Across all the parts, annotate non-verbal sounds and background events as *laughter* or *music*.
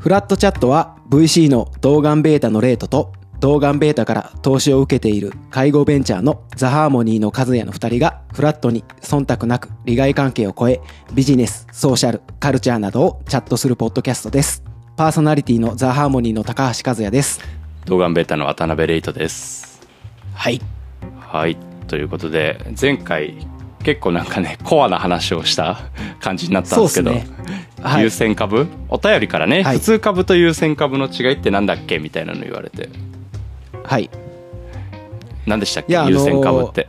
フラットチャットは VC の動眼ベータのレートと動眼ベータから投資を受けている介護ベンチャーのザ・ハーモニーの和也の2人がフラットに忖度なく利害関係を超えビジネス、ソーシャル、カルチャーなどをチャットするポッドキャストです。パーソナリティのザ・ハーモニーの高橋和也です。動画ベータの渡辺レイトです。はい。はい。ということで、前回結構なんかね、コアな話をした感じになったんですけど、ね。はい。優先株？お便りからね、はい。普通株と優先株の違いってなんだっけ？みたいなの言われて、はい。何でしたっけ、優先株って。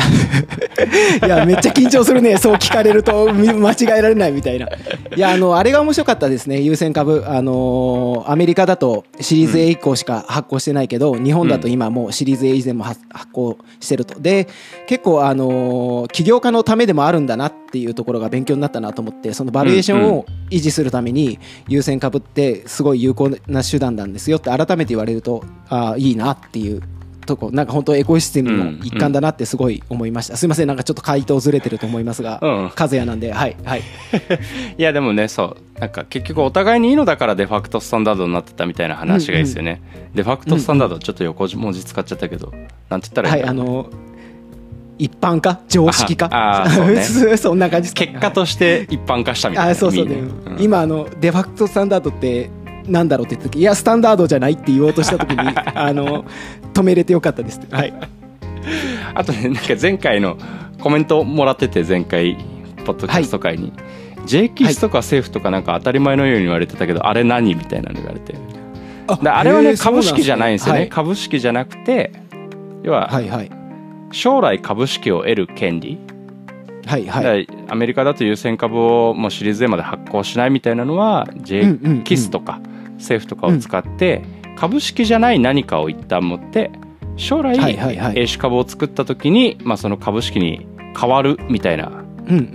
*laughs* いや、めっちゃ緊張するね。そう聞かれるとみ間違えられないみたいな。いや、あの、あれが面白かったですね。優先株。あのーアメリカだとシリーズ A 以降しか発行してないけど、日本だと今もうシリーズ A 以前も発発行してると。で、結構、あのー起業家のためでもあるんだなっていうところが勉強になったなと思って、そのバリエーションを維持するために、優先株ってすごい有効な手段なんですよって改めて言われると、ああ、いいなっていう。とこなんか本当エコシステムの一環だなってすごい思いました、すいませんなんかちょっと回答ずれてると思いますが、うん。和也なんではいはい。*laughs* いやでもねそう。なんか結局お互いにいいのだからデファクトスタンダードになってたみたいな話がいいですよね、デファクトスタンダードちょっと横文字使っちゃったけど、なんて言ったらいはいいんだろうあの一般化？常識化？ああそうね。*laughs* そんな感じです結果として一般化したみたいなあそうそうね。うん。今あのデファクトスタンダードってなんだろうって言った時いやスタンダードじゃないって言おうとした時に *laughs* あの止めれてよかったです。はい。あとねなんか前回のコメントもらってて前回ポッドキャスト会に、J キスとか政府とかなんか当たり前のように言われてたけど、あれ何みたいなの言われて。であれはね株式じゃないんですよね、株式じゃなくて要は、はいはい。将来株式を得る権利、はいはい。アメリカだと優先株をもうシリーズ A まで発行しないみたいなのは J キスとか政府とかを使って株式じゃない何かを一旦持って将来はいはいはい。A 種株を作った時にまあその株式に変わるみたいな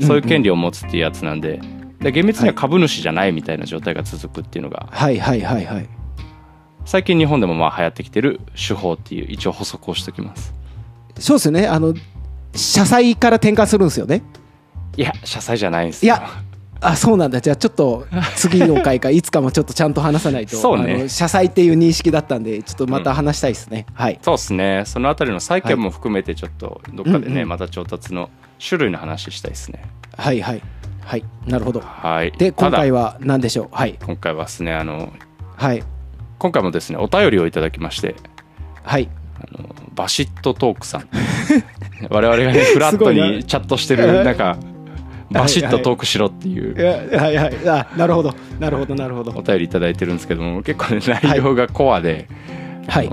そういう権利を持つっていうやつなんでで厳密には株主じゃないみたいな状態が続くっていうのがはいはいはいはい。最近日本でもまあ流行ってきてる手法っていう一応補足をしておきます。そうですよね。あの社債から転換するんですよね。いや社債じゃないんですよ。いやあそうなんだ。じゃあちょっと *laughs* 次の回かいつかもちょっとちゃんと話さないとそうね。社債っていう認識だったんでちょっとまた話したいですね、はい。そうですね。そのあたりの債券も含めてちょっとどっかでね、うんうんまた調達の種類の話したいですね。はいはい。はい。なるほど。はい。で今回はは何でしょう？はい。今回はですねあのはい。今回もですねお便りをいただきましてはい。あのバシットトークさん。*laughs* 我々がねフラットにチャットしてるなんかバシッとトークしろっていう。はいはい。あなるほど。なるほどなるほど。お便りいただいてるんですけども結構ね内容がコアで、はい。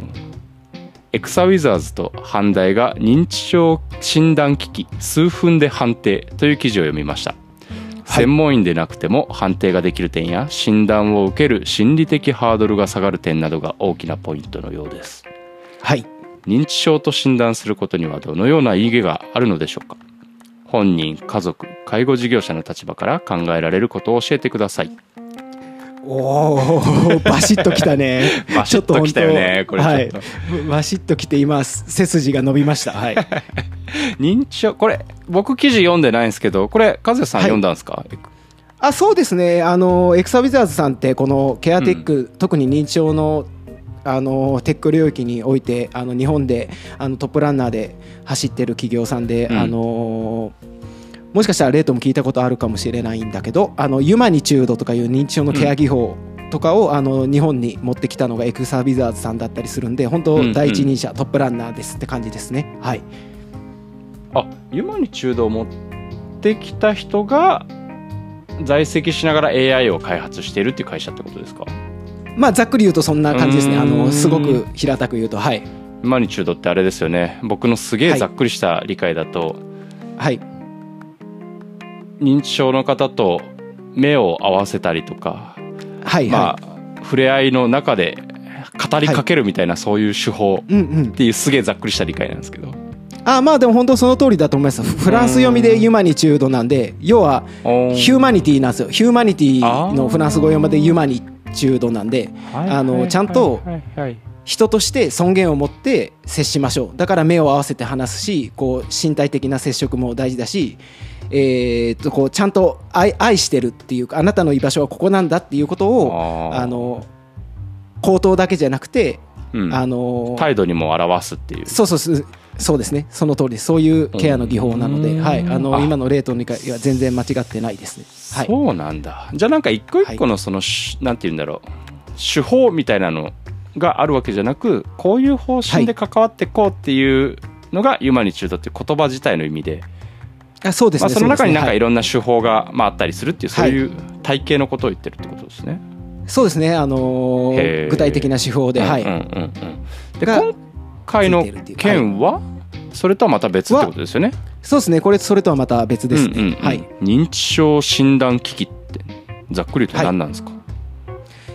エクサウィザーズと阪大が認知症診断機器数分で判定という記事を読みました、専門医でなくても判定ができる点や診断を受ける心理的ハードルが下がる点などが大きなポイントのようです。はい。認知症と診断することにはどのような意義があるのでしょうか？本人家族介護事業者の立場から考えられることを教えてください。おおバシッときたね。バシッとき *laughs* たよねこれはい、バシッときて今背筋が伸びました。はい。*laughs* 認知症？これ僕記事読んでないんですけどこれ和也さんはい読んだんですか、あそうですね。あのエクサウィザーズさんってこのケアテック、特に認知症のあのテック領域においてあの日本であのトップランナーで走ってる企業さんで、うん。あのもしかしたらレートも聞いたことあるかもしれないんだけどあのユマニチュードとかいう認知症のケア技法とかを、あの日本に持ってきたのがエクサウィザーズさんだったりするんで本うんうん。当第一人者、トップランナーですって感じですね。はい。あユマニチュードを持ってきた人が在籍しながら AI を開発しているっていう会社ってことですか？まあざっくり言うとそんな感じですね。あのすごく平たく言うと。はい。ユマニチュードってあれですよね。僕のすげえざっくりした理解だと、はい。認知症の方と目を合わせたりとか、はいまはあ触れ合いの中で語りかけるみたいなそういう手法いうんうん。っていうすげえざっくりした理解なんですけど。あまあでも本当その通りだと思います。フランス読みでユマニチュードなんで要はヒューマニティなんですよ。ヒューマニティのフランス語読みでユマニチュードなんであのちゃんと人として尊厳を持って接しましょう。だから目を合わせて話すしこう身体的な接触も大事だしえー、とこうちゃんと愛愛してるっていうかあなたの居場所はここなんだっていうことをあの口頭だけじゃなくて、うん。あの態度にも表すっていう。そうそうそうそうですね。その通りです。そういうケアの技法なので、うん。はい、あのあ。今のレートにかいや全然間違ってないですね。はい、そうなんだ。じゃあなんか一個一個のその、しなんて言うんだろう。手法みたいなのがあるわけじゃなくこういう方針で関わっていこうっていうのがユマニチュードっていう言葉自体の意味で、あそうですね、まあ、その中になんかい。ろんな手法が、まあ、あったりするっていうそういう体系のことを言ってるってことですね。はいそうですね、あのー具体的な手法で、はい。うんうんうんうん。でが今回のついてるっていう。件は、それとはまた別ってことですよね。そうですね、これそれとはまた別ですね。うんうんうんはい認知症診断機器ってざっくりと何なんですか、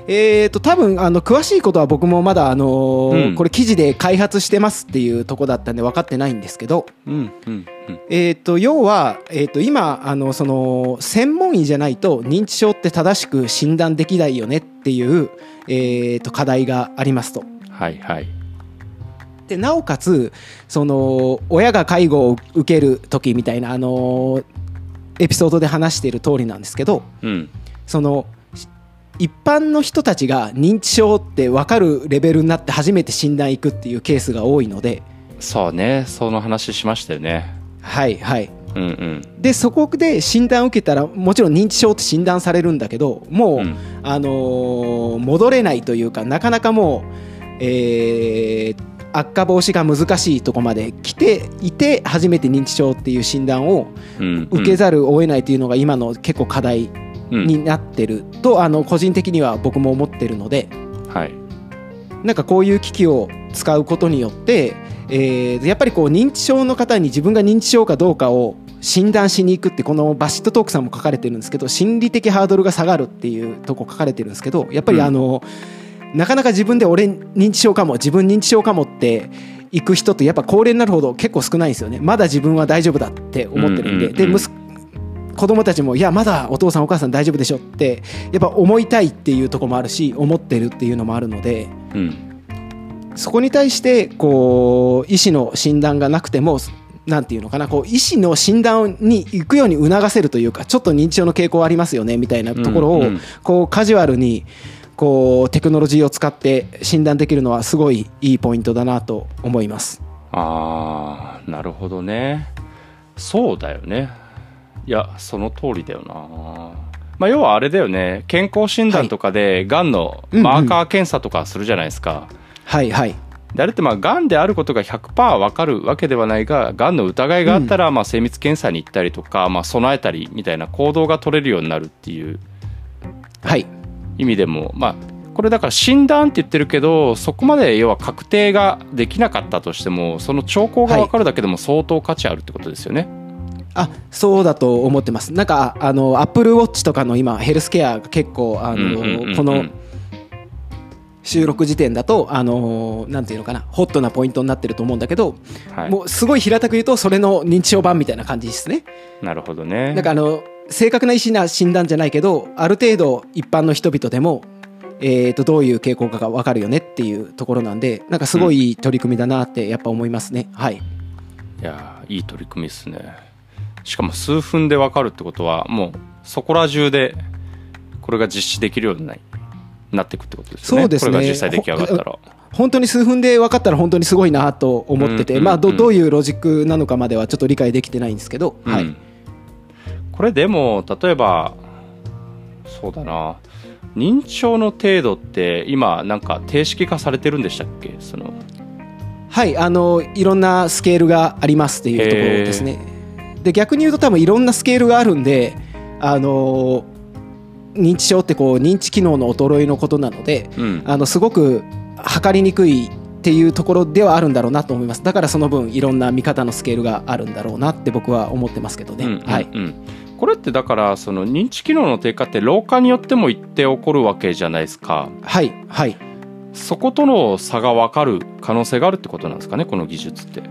えー、と多分あの詳しいことは僕もまだ、あのーうんこれ記事で開発してますっていうとこだったんで分かってないんですけど、うんうんうんえー、と要は、えー、と今あのその専門医じゃないと認知症って正しく診断できないよねっていう、えー、と課題がありますと。はいはい。でなおかつその親が介護を受ける時みたいな、あのーエピソードで話している通りなんですけどうん。その一般の人たちが認知症って分かるレベルになって初めて診断行くっていうケースが多いのでそうね。その話しましたよね。はいはい。うんうん。でそこで診断を受けたらもちろん認知症って診断されるんだけどもう、うん。あのー戻れないというかなかなかもう、えー悪化防止が難しいとこまで来ていて初めて認知症っていう診断をうん受けざるを得ないというのが今の結構課題うんになってると、あの個人的には僕も思ってるのではい。なんかこういう機器を使うことによって、えーやっぱりこう認知症の方に自分が認知症かどうかを診断しに行くってこのバシットトークさんも書かれてるんですけど心理的ハードルが下がるっていうとこ書かれてるんですけどやっぱりあの、なかなか自分で俺認知症かも自分認知症かもって行く人ってやっぱ高齢になるほど結構少ないんですよね。まだ自分は大丈夫だって思ってるんで、うんうんうんで息子子供たちもいやまだお父さんお母さん大丈夫でしょってやっぱ思いたいっていうところもあるし思ってるっていうのもあるのでうん。そこに対してこう医師の診断がなくてもなんていうのかなこう医師の診断に行くように促せるというかちょっと認知症の傾向ありますよねみたいなところをうんうん。こうカジュアルにこうテクノロジーを使って診断できるのはすごいいいポイントだなと思います。あーなるほどね。そうだよね。いやその通りだよな。まあ要はあれだよね。健康診断とかでがんのマーカー検査とかするじゃないですか、はいはい。であれってまあがんであることが100%分かるわけではないががんの疑いがあったらまあ精密検査に行ったりとか、まあ、備えたりみたいな行動が取れるようになるっていう。はい意味でもまあこれだから診断って言ってるけどそこまで要は確定ができなかったとしてもその兆候が分かるだけでも相当価値あるってことですよね。あそうだと思ってますなんかあのアップルウォッチとかの今ヘルスケアが結構あのこの収録時点だとあのなんていうのかなホットなポイントになってると思うんだけど、はい、もうすごい平たく言うとそれの認知症版みたいな感じですね。なるほどね。なんかあの正確な医師な診断じゃないけどある程度一般の人々でも、えー、とどういう傾向かが分かるよねっていうところなんでなんかすごいいい取り組みだなってやっぱ思いますね。はい、いやーいい取り組みですね。しかも数分で分かるってことはもうそこら中でこれが実施できるようにななっていくってことですよね。そうですねこれが実際出来上がったら。本当に数分で分かったら本当にすごいなと思ってて、うんうんうんまあ、どどういうロジックなのかまではちょっと理解できてないんですけど、はいうんこれでも例えばそうだな。認知症の程度って今なんか定式化されてるんでしたっけ？その。はい、あのいろんなスケールがありますっていうところですね。で逆に言うと多分いろんなスケールがあるんであの認知症ってこう認知機能の衰えのことなのでうん。あのすごく測りにくいっていうところではあるんだろうなと思います。だからその分いろんな見方のスケールがあるんだろうなって僕は思ってますけどね、うんうんうん。はいこれってだからその認知機能の低下って老化によっても一定起こるわけじゃないですか。はいはい。そことの差が分かる可能性があるってことなんですかねこの技術って。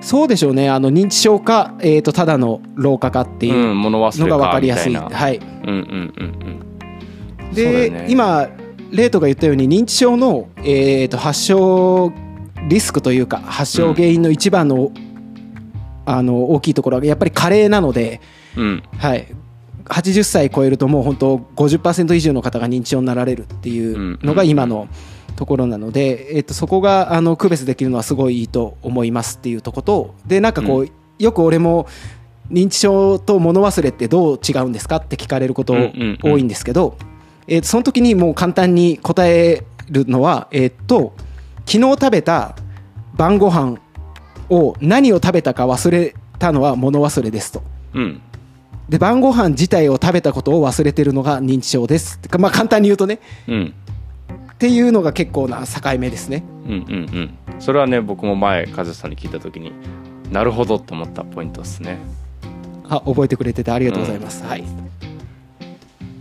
そうでしょうね。あの認知症か、えー、とただの老化かっていうのが分かかりやすい、みたい。なはいうんうんうん。で、よね。今レートが言ったように認知症の、えー、と発症リスクというか発症原因の一番の,、あの大きいところはやっぱり加齢なのでうん。はい、80歳超えるともう本当50%以上の方が認知症になられるっていうのが今のところなので、えっと、そこがあの区別できるのはすごいいいと思いますっていうとことでなんかこう、よく俺も認知症と物忘れってどう違うんですかって聞かれること多いんですけど、えっとその時にもう簡単に答えるのは、えっと昨日食べた晩ご飯を何を食べたか忘れたのは物忘れですと。うんで晩ご飯自体を食べたことを忘れてるのが認知症です。てかまあ簡単に言うとね。うん。っていうのが結構な境目ですね。うんうんうん。それはね僕も前和さんに聞いた時になるほどと思ったポイントですね。あ覚えてくれててありがとうございます、はい。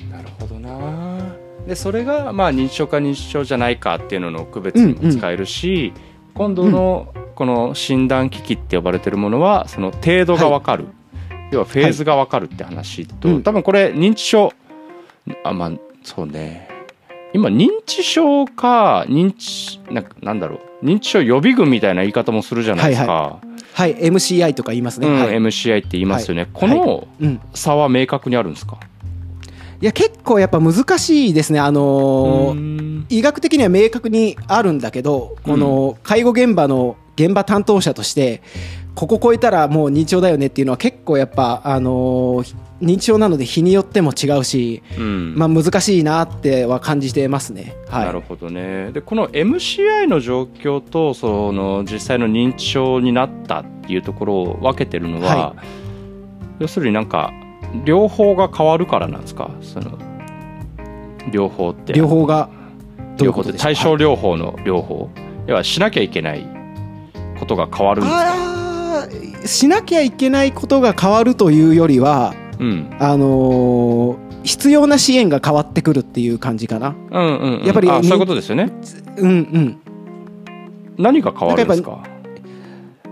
なるほどな。でそれがまあ認知症か認知症じゃないかっていうのの区別にも使えるし、今度のこの診断機器って呼ばれてるものはその程度が分かる、要はフェーズが分かるって話と、うん。多分これ認知症あまあそうね。今認知症か認知なんかなんだろう。認知症予備軍みたいな言い方もするじゃないですか、はい MCI とか言いますね、うんはい、MCI って言いますよね、はい。このうん、差は明確にあるんですか、いや結構やっぱ難しいですね。あのーうん。医学的には明確にあるんだけどこの介護現場の現場担当者としてここ超えたらもう認知症だよねっていうのは結構やっぱあのー認知症なので日によっても違うし、うん。まあ、難しいなっては感じてますね。はい、なるほどね。でこの MCI の状況とその実際の認知症になったっていうところを分けてるのは、は要するになんか両方が変わるからなんですか？その両方って。両方が両うことでしょう？方って対症療法の両方、要はしなきゃいけないことが変わるんですかしなきゃいけないことが変わるというよりはうん。あのー必要な支援が変わってくるっていう感じかな。うんうんうん。やっぱりそういうことですよね。うんうん。何が変わるんですか？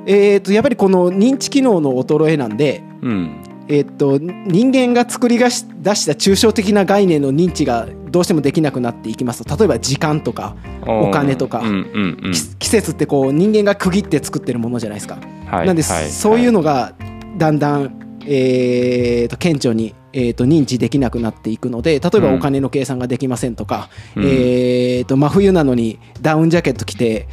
えっ、とやっぱりこの認知機能の衰えなんで、うん。えっ、と人間が作り出し出した抽象的な概念の認知がどうしてもできなくなっていきますと。例えば時間とかお金とか。うんうんうん。き季節ってこう人間が区切って作ってるものじゃないですか。はいなんで、はいそういうのがだんだん、えー、と顕著に、えー、と認知できなくなっていくので例えばうん。お金の計算ができませんとか、うん。えー、と真冬なのにダウンジャケット着て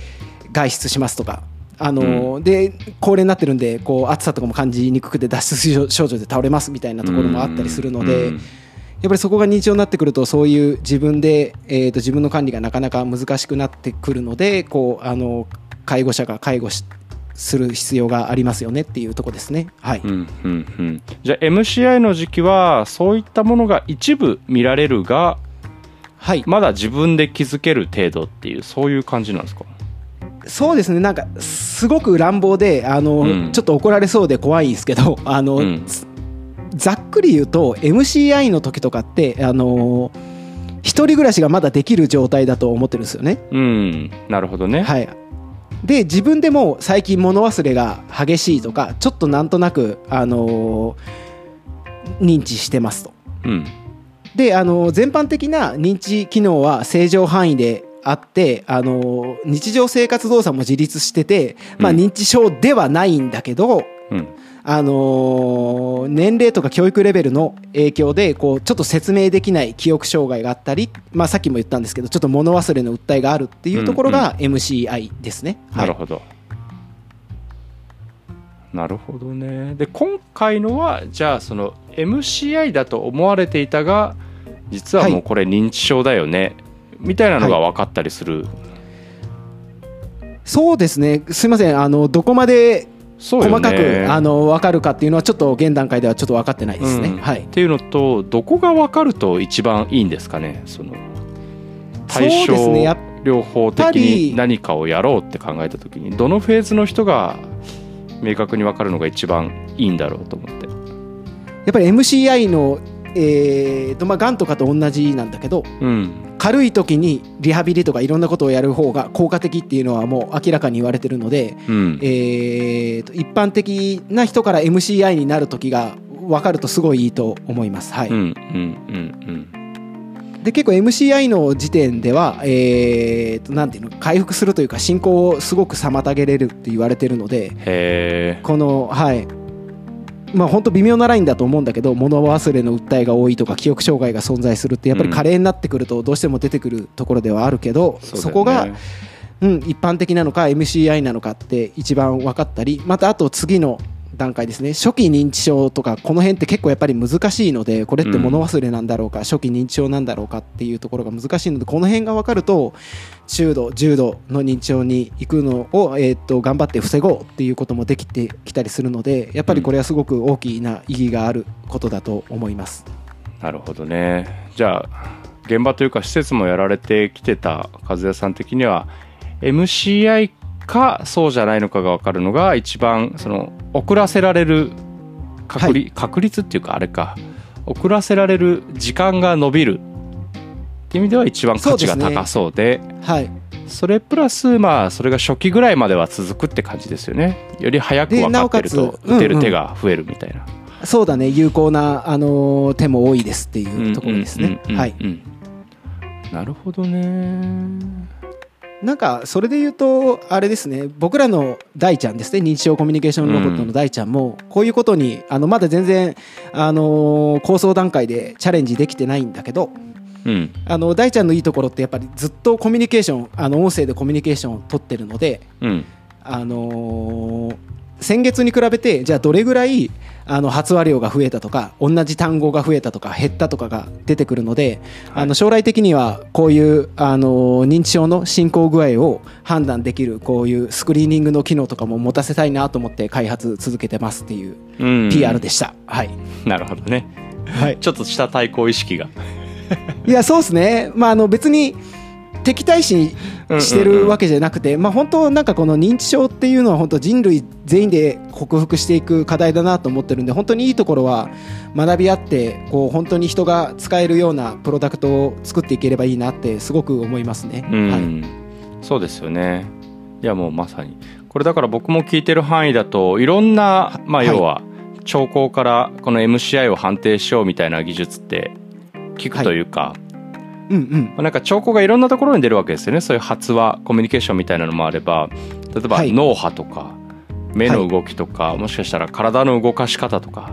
外出しますとか。あのーで高齢になってるんでこう暑さとかも感じにくくて脱出症状で倒れますみたいなところもあったりするので、うんやっぱりそこが認知症になってくるとそういう自分で、えー、と自分の管理がなかなか難しくなってくるのでこうあの介護者が介護しする必要がありますよねっていうところですね。はい、うんうんうん、じゃあ MCI の時期はそういったものが一部見られるがはい、まだ自分で気づける程度っていうそういう感じなんですか？そうですね。なんかすごく乱暴であの、うん。ちょっと怒られそうで怖いんですけどあの、うんざっくり言うと MCI の時とかってあの一人暮らしがまだできる状態だと思ってるんですよね。うん。なるほどね、はい、で自分でも最近物忘れが激しいとかちょっとなんとなく、あのー認知してますと。うん。で、あのー全般的な認知機能は正常範囲であって、あのー日常生活動作も自立してて、まあ、うん。認知症ではないんだけど、うんあのー年齢とか教育レベルの影響でこうちょっと説明できない記憶障害があったり、まあ、さっきも言ったんですけどちょっと物忘れの訴えがあるっていうところが MCI ですね。はないるほど、なるほどね。で今回のはじゃあその MCI だと思われていたが実はもうこれ認知症だよね、みたいなのが分かったりする、そうですね。すいません。あのどこまでそうよね。細かく、あの分かるかっていうのはちょっと現段階ではちょっと分かってないですね。うん。はい。っ、ていうのとどこが分かると一番いいんですかね？その対そう症ですね。やっ療法的に何かをやろうって考えた時にどのフェーズの人が明確に分かるのが一番いいんだろうと思って。やっぱり MCI の、えーとまあ、がんとかと同じなんだけどうん軽い時にリハビリとかいろんなことをやる方が効果的っていうのはもう明らかに言われてるので、うん。えーと一般的な人から MCI になる時が分かるとすごいいいと思います。はい。うんうんうんで結構 MCI の時点では、えーとなんていうの回復するというか進行をすごく妨げれるって言われてるのでこのはいまあ本当微妙なラインだと思うんだけど物忘れの訴えが多いとか記憶障害が存在するってやっぱり加齢になってくるとどうしても出てくるところではあるけど、そこが、うん、一般的なのか MCI なのかって一番分かったりまたあと次の段階ですね。初期認知症とかこの辺って結構やっぱり難しいのでこれって物忘れなんだろうか、初期認知症なんだろうかっていうところが難しいのでこの辺が分かると中度重度の認知症に行くのを、えー、と頑張って防ごうっていうこともできてきたりするのでやっぱりこれはすごく大きな意義があることだと思います。なるほどね。じゃあ現場というか施設もやられてきてた和也さん的には MCI かそうじゃないのかが分かるのが一番その遅らせられる確率,、確率っていうかあれか。遅らせられる時間が伸びるっていう意味では一番価値が高そうではい。それプラスまあそれが初期ぐらいまでは続くって感じですよね。より早く分かってると打てる手が増えるみたいな、そうだね有効な、あのー手も多いですっていうところですね。はい。なるほどねなんかそれで言うとあれですね僕らの大ちゃんですね認知症コミュニケーションロボットの大ちゃんもこういうことにあのまだ全然あの構想段階でチャレンジできてないんだけどうん。あの大ちゃんのいいところってやっぱりずっとコミュニケーションあの音声でコミュニケーションを取ってるのでうん。あのー先月に比べてじゃあどれぐらいあの発話量が増えたとか同じ単語が増えたとか減ったとかが出てくるので、はい。あの将来的にはこういうあの認知症の進行具合を判断できるこういうスクリーニングの機能とかも持たせたいなと思って開発続けてますっていううん。PR でした、はい、なるほどね。はい、ちょっとした対抗意識が。いやそうですね、まあ、あの別に敵対視してるわけじゃなくて、まあ、本当なんかこの認知症っていうのは本当人類全員で克服していく課題だなと思ってるんで本当にいいところは学び合ってこう本当に人が使えるようなプロダクトを作っていければいいなってすごく思いますね。うん、はい。そうですよね。いやもうまさに。これだから僕も聞いてる範囲だといろんなまあはい。要は兆候からこの MCI を判定しようみたいな技術って聞くというか、うんうん。まあなんか兆候がいろんなところに出るわけですよね。そういう発話コミュニケーションみたいなのもあれば。例えばはい。脳波とか目の動きとか、もしかしたら体の動かし方とか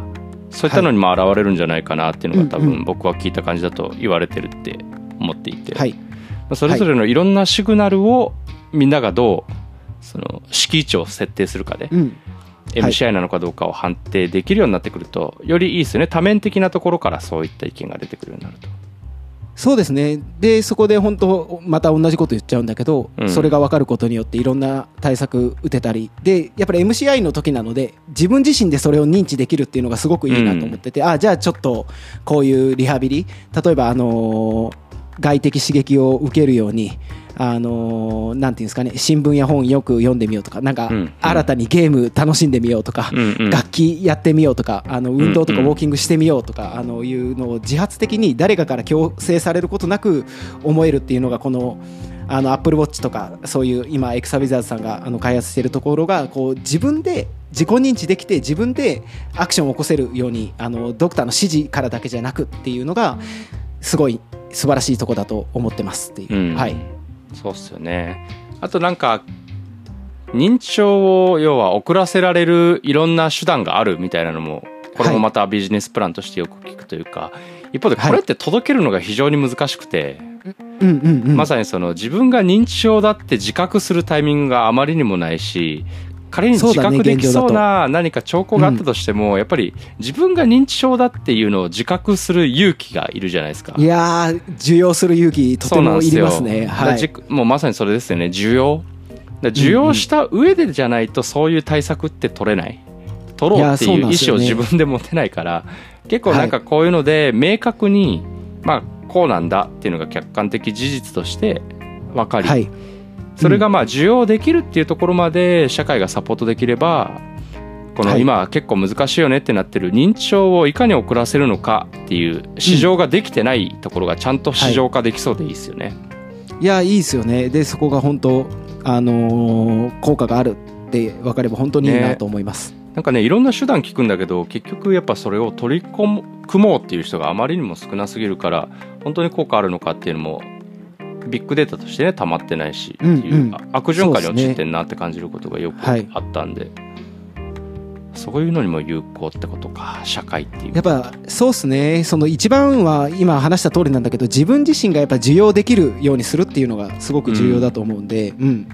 そういったのにも現れるんじゃないかなっていうのが多分僕は聞いた感じだと言われてるって思っていて、はい。まあそれぞれのいろんなシグナルをみんながどうその敷地を設定するかでうん。MCI なのかどうかを判定できるようになってくるとよりいいですよね。多面的なところからそういった意見が出てくるようになると。そうですね。でそこで本当また同じこと言っちゃうんだけど、うん。それが分かることによっていろんな対策打てたり。でやっぱり MCI の時なので自分自身でそれを認知できるっていうのがすごくいいなと思ってて、あじゃあちょっとこういうリハビリ。例えばあのー外的刺激を受けるようにあのーなんていうんですかね新聞や本よく読んでみようとかなんか新たにゲーム楽しんでみようとか、楽器やってみようとかあの運動とかウォーキングしてみようとか、あのいうのを自発的に誰かから強制されることなく思えるっていうのがこのあのアップルウォッチとかそういう今エクサビザーズさんがあの開発しているところがこう自分で自己認知できて自分でアクションを起こせるようにあのドクターの指示からだけじゃなくっていうのがすごい素晴らしいところだと思ってますっていう、うん。はい、そうっすよね。あとなんか認知症を要は遅らせられるいろんな手段があるみたいなのもこれもまたビジネスプランとしてよく聞くというか、一方でこれって届けるのが非常に難しくて、まさにその自分が認知症だって自覚するタイミングがあまりにもないし仮に自覚できそうな何か兆候があったとしても、やっぱり自分が認知症だっていうのを自覚する勇気がいるじゃないですか。いやー受容する勇気とてもいりますね。はい。もうまさにそれですよね。需要だから需要した上でじゃないとそういう対策って取れない。取ろうっていう意思を自分で持てないから。結構なんかこういうので明確にまあこうなんだっていうのが客観的事実として分かり、はいそれがまあ需要できるっていうところまで社会がサポートできればこのはい。今結構難しいよねってなってる認知症をいかに遅らせるのかっていう市場ができてないところがちゃんと市場化できそうでいいですよね。いやいいですよね。でそこが本当あのー効果があるって分かれば本当にいいなと思います、なんかねいろんな手段聞くんだけど結局やっぱそれを取り込む組もうっていう人があまりにも少なすぎるから本当に効果あるのかっていうのもビッグデータとしてね溜まってないしっていう、うんうんあ悪循環に陥ってんなって感じることがよくはいあったんで、そういうのにも有効ってことか社会っていう。やっぱそうですね。その一番は今話した通りなんだけど自分自身がやっぱ受容できるようにするっていうのがすごく重要だと思うんで、うん。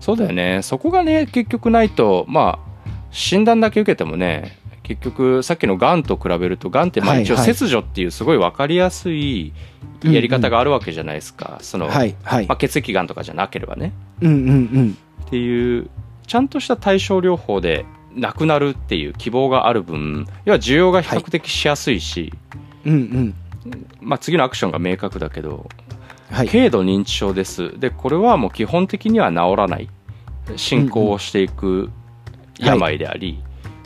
そうだよね。そこがね結局ないとまあ診断だけ受けてもね結局さっきのがんと比べるとがんってまあ一応はいはい。切除っていうすごい分かりやすいやり方があるわけじゃないですか、その、はいはい。まあ、血液がんとかじゃなければね。うんうんうん。っていうちゃんとした対症療法でなくなるっていう希望がある分要は需要が比較的しやすいし、うんうん。まあ、次のアクションが明確だけどはい。軽度認知症です。でこれはもう基本的には治らない。進行をしていく病であり、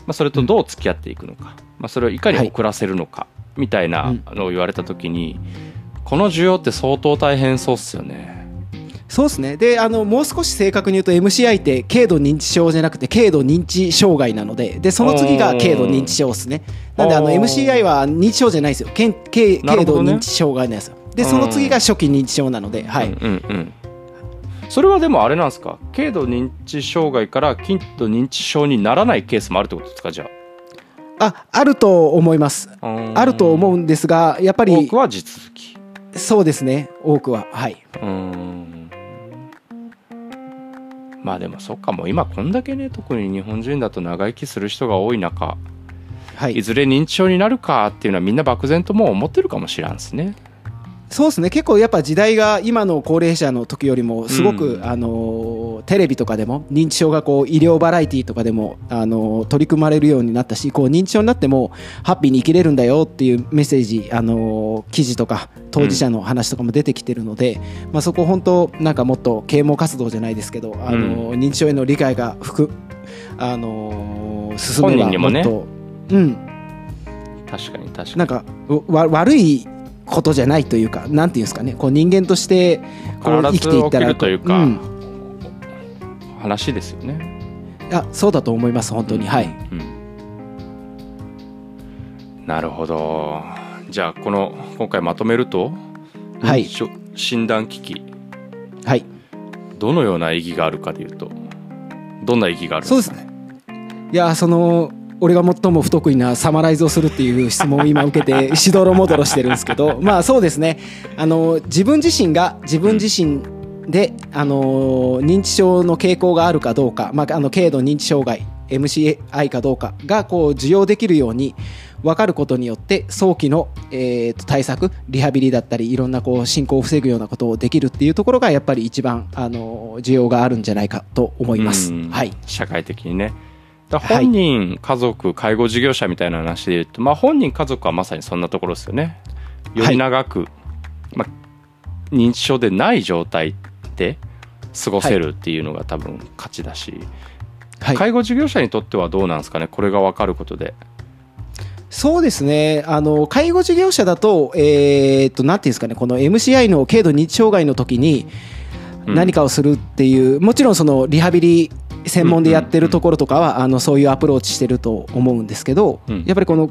まあ、それとどう付き合っていくのか、まあ、それをいかに遅らせるのか。みたいなのを言われた時にこの需要って相当大変そうっすよね。そうですね。であのもう少し正確に言うと MCI って軽度認知症じゃなくて軽度認知障害なのででその次が軽度認知症ですね。なんであの MCI は認知症じゃないですよ。軽軽度認知障害なんですよ。でその次が初期認知症なのではい、うんうんうんそれはでもあれなんですか？軽度認知障害から軽度認知症にならないケースもあるってことですか？じゃあ。あると思います。ああると思うんですがやっぱり多くは地続き。そうですね。多くは。はい。うーん。まあでもそっか。もう今こんだけね特に日本人だと長生きする人が多い中はい。いずれ認知症になるかっていうのはみんな漠然ともう思ってるかもしれんですね。そうですね。結構やっぱ時代が今の高齢者の時よりもすごく、うん。あのテレビとかでも認知症がこう医療バラエティーとかでもあの取り組まれるようになったしこう認知症になってもハッピーに生きれるんだよっていうメッセージあの記事とか当事者の話とかも出てきてるので、まあ、そこ本当なんかもっと啓蒙活動じゃないですけどあの、認知症への理解がふくあの進めば本人にもね。もっと、うん、確かに確かに。なんかわ悪いことじゃないというかなんていうんですかね。こう人間としてこう生きていったらというかん、話ですよね。いやそうだと思います本当に、はい。うん。なるほど。じゃあこの今回まとめると、はい。診断機器。はい。どのような意義があるかでいうとどんな意義があるんでか？そうですすね。いやその俺が最も不得意なサマライズをするっていう質問を今受けてしどろもどろしてるんですけど *laughs* まあそうですね。あの自分自身が自分自身で、あの認知症の傾向があるかどうか、まあ、あの軽度認知障害 MCI かどうかがこう受容できるように分かることによって早期の、えーと対策リハビリだったりいろんなこう進行を防ぐようなことをできるっていうところがやっぱり一番、あの需要があるんじゃないかと思います。うん。はい。社会的にねだからはい。本人、家族介護事業者みたいな話で言うと、まあ、本人家族はまさにそんなところですよね。より長く、まあ、認知症でない状態で過ごせるっていうのが多分価値だし、はい。介護事業者にとってはどうなんですかね？これが分かることで。そうですね。あの介護事業者だと,、えー、となんていうんですかね？この MCI の軽度認知障害の時にうん。何かをするっていう、もちろんそのリハビリ専門でやってるところとかは、あのそういうアプローチしてると思うんですけど、うん。やっぱりこの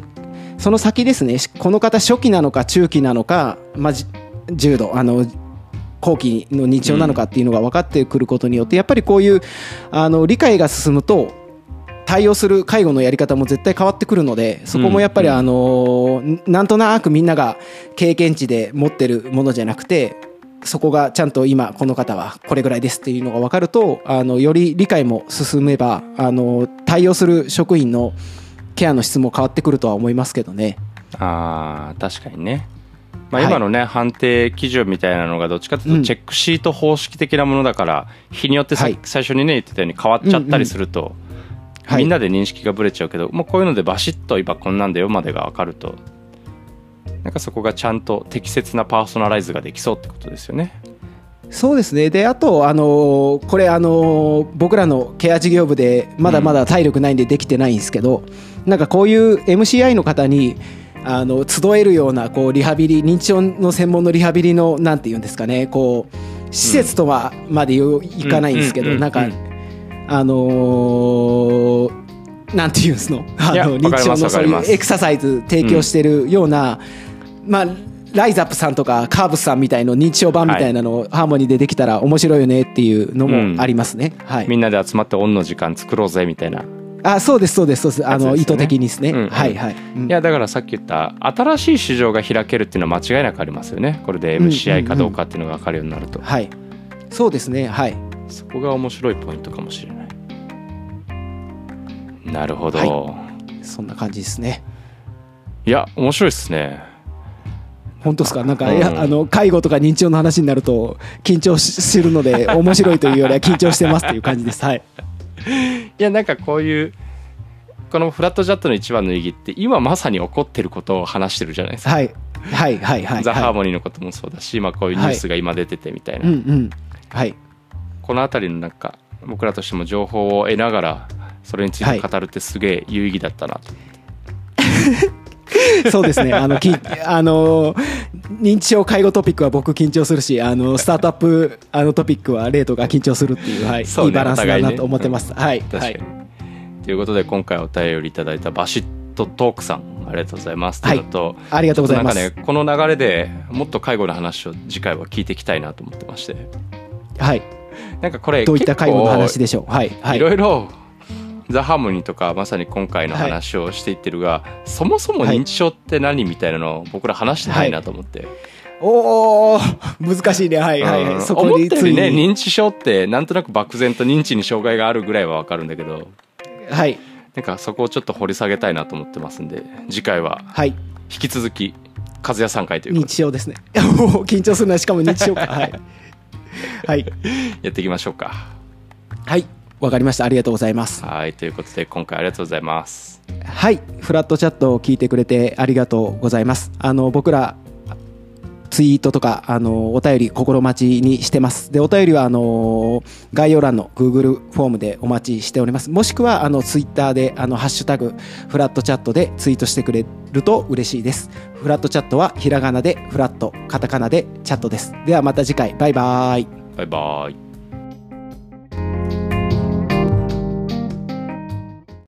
その先ですねこの方初期なのか中期なのか、まあ、じ重度あの後期の認知症なのかっていうのが分かってくることによってやっぱりこういうあの理解が進むと対応する介護のやり方も絶対変わってくるのでそこもやっぱりうんあのんなんとなくみんなが経験値で持ってるものじゃなくてそこがちゃんと今この方はこれぐらいですっていうのが分かるとあのより理解も進めばあの対応する職員のケアの質も変わってくるとは思いますけどね。あー確かにね、まあ、はい。今のね、判定基準みたいなのがどっちかといううんとチェックシート方式的なものだから日によってさ、はい。最初にね言ってたように変わっちゃったりすると、はい。みんなで認識がぶれちゃうけど、もうこういうのでバシッと今こんなんだよまでが分かるとなんかそこがちゃんと適切なパーソナライズができそうってことですよね。そうですね。であと、あのこれ、あの僕らのケア事業部でまだまだ体力ないんでできてないんですけど、なんかこういう MCI の方にあの集えるようなこうリハビリ認知症の専門のリハビリのなんていうんですかねこう施設とはまで言ういかないんですけど、うん。うん。なん。か、うん。あのーなんていうんですの？あの認知症のそういうエクササイズ提供してるような、まあライザップさんとかカーブスさんみたいの認知症版みたいなのをハーモニーでできたら面白いよねっていうのもありますね。はい、みんなで集まってオンの時間作ろうぜみたいな。あそうですそうです。そうですあの意図的にですね、うんうん。はいはい、うん。いやだからさっき言った新しい市場が開けるっていうのは間違いなくありますよね。これでうん MCI かどうかっていうのが分かるようになると、はい。そうですね。はい。そこが面白いポイントかもしれない。なるほど、、はい。そんな感じですね。や面白いですね本当ですか？なんか、やあの介護とか認知症の話になると緊張しするので *laughs* 面白いというよりは緊張してますっていう感じです。はい。いやなんかこういうこのフラットチャットの一番の意義って今まさに起こってることを話してるじゃないですか、はい。はいはいはい。ザ・ハーはいモニーのこともそうだし、まあ、こういうニュースが今出ててみたいな、うんうん。はい。この辺りのなんか僕らとしても情報を得ながらそれについて語るってすげえ有意義だったなと、*laughs* *laughs* そうですね。あの、き、あの、認知症介護トピックは僕緊張するし、あの、スタートアップ、あのトピックはレートが緊張するっていう、はい、ねいいバランスだなと思ってます。はい。確かに、はい。ということで今回お便りいただいたバシットトークさんありがとうございますといと、ありがとうございます。ねこの流れでもっと介護の話を次回は聞いていきたいなと思ってましてはい。なんかこれどういった介護の話ででしょう。はい。はいい。ろいろザ・ハーモニーとかまさに今回の話をしていってるが、そもそも認知症って何みたいなのを僕ら話してないなと思って、おお難しいね。はいはいはい。うんそこについに。ね認知症ってなんとなく漠然と認知に障害があるぐらいはわかるんだけどはい。なんかそこをちょっと掘り下げたいなと思ってますんで次回ははい。引き続き和也さん会という認こと知症ですね。*laughs* もう緊張するな。しかも認知症か。はい。はい。で *laughs* やっていきましょうかはい。わかりました。ありがとうございます。はいということで今回ありがとうございますはい、フラットチャットを聞いてくれてありがとうございます。あの僕らツイートとかあのお便り心待ちにしてます。でお便りはあの概要欄の Google フォームでお待ちしております。もしくはあのツイッターであのハッシュタグフラットチャットでツイートしてくれると嬉しいです。フラットチャットはひらがなでフラットカタカナでチャットです。ではまた次回バイバイ。バイバイ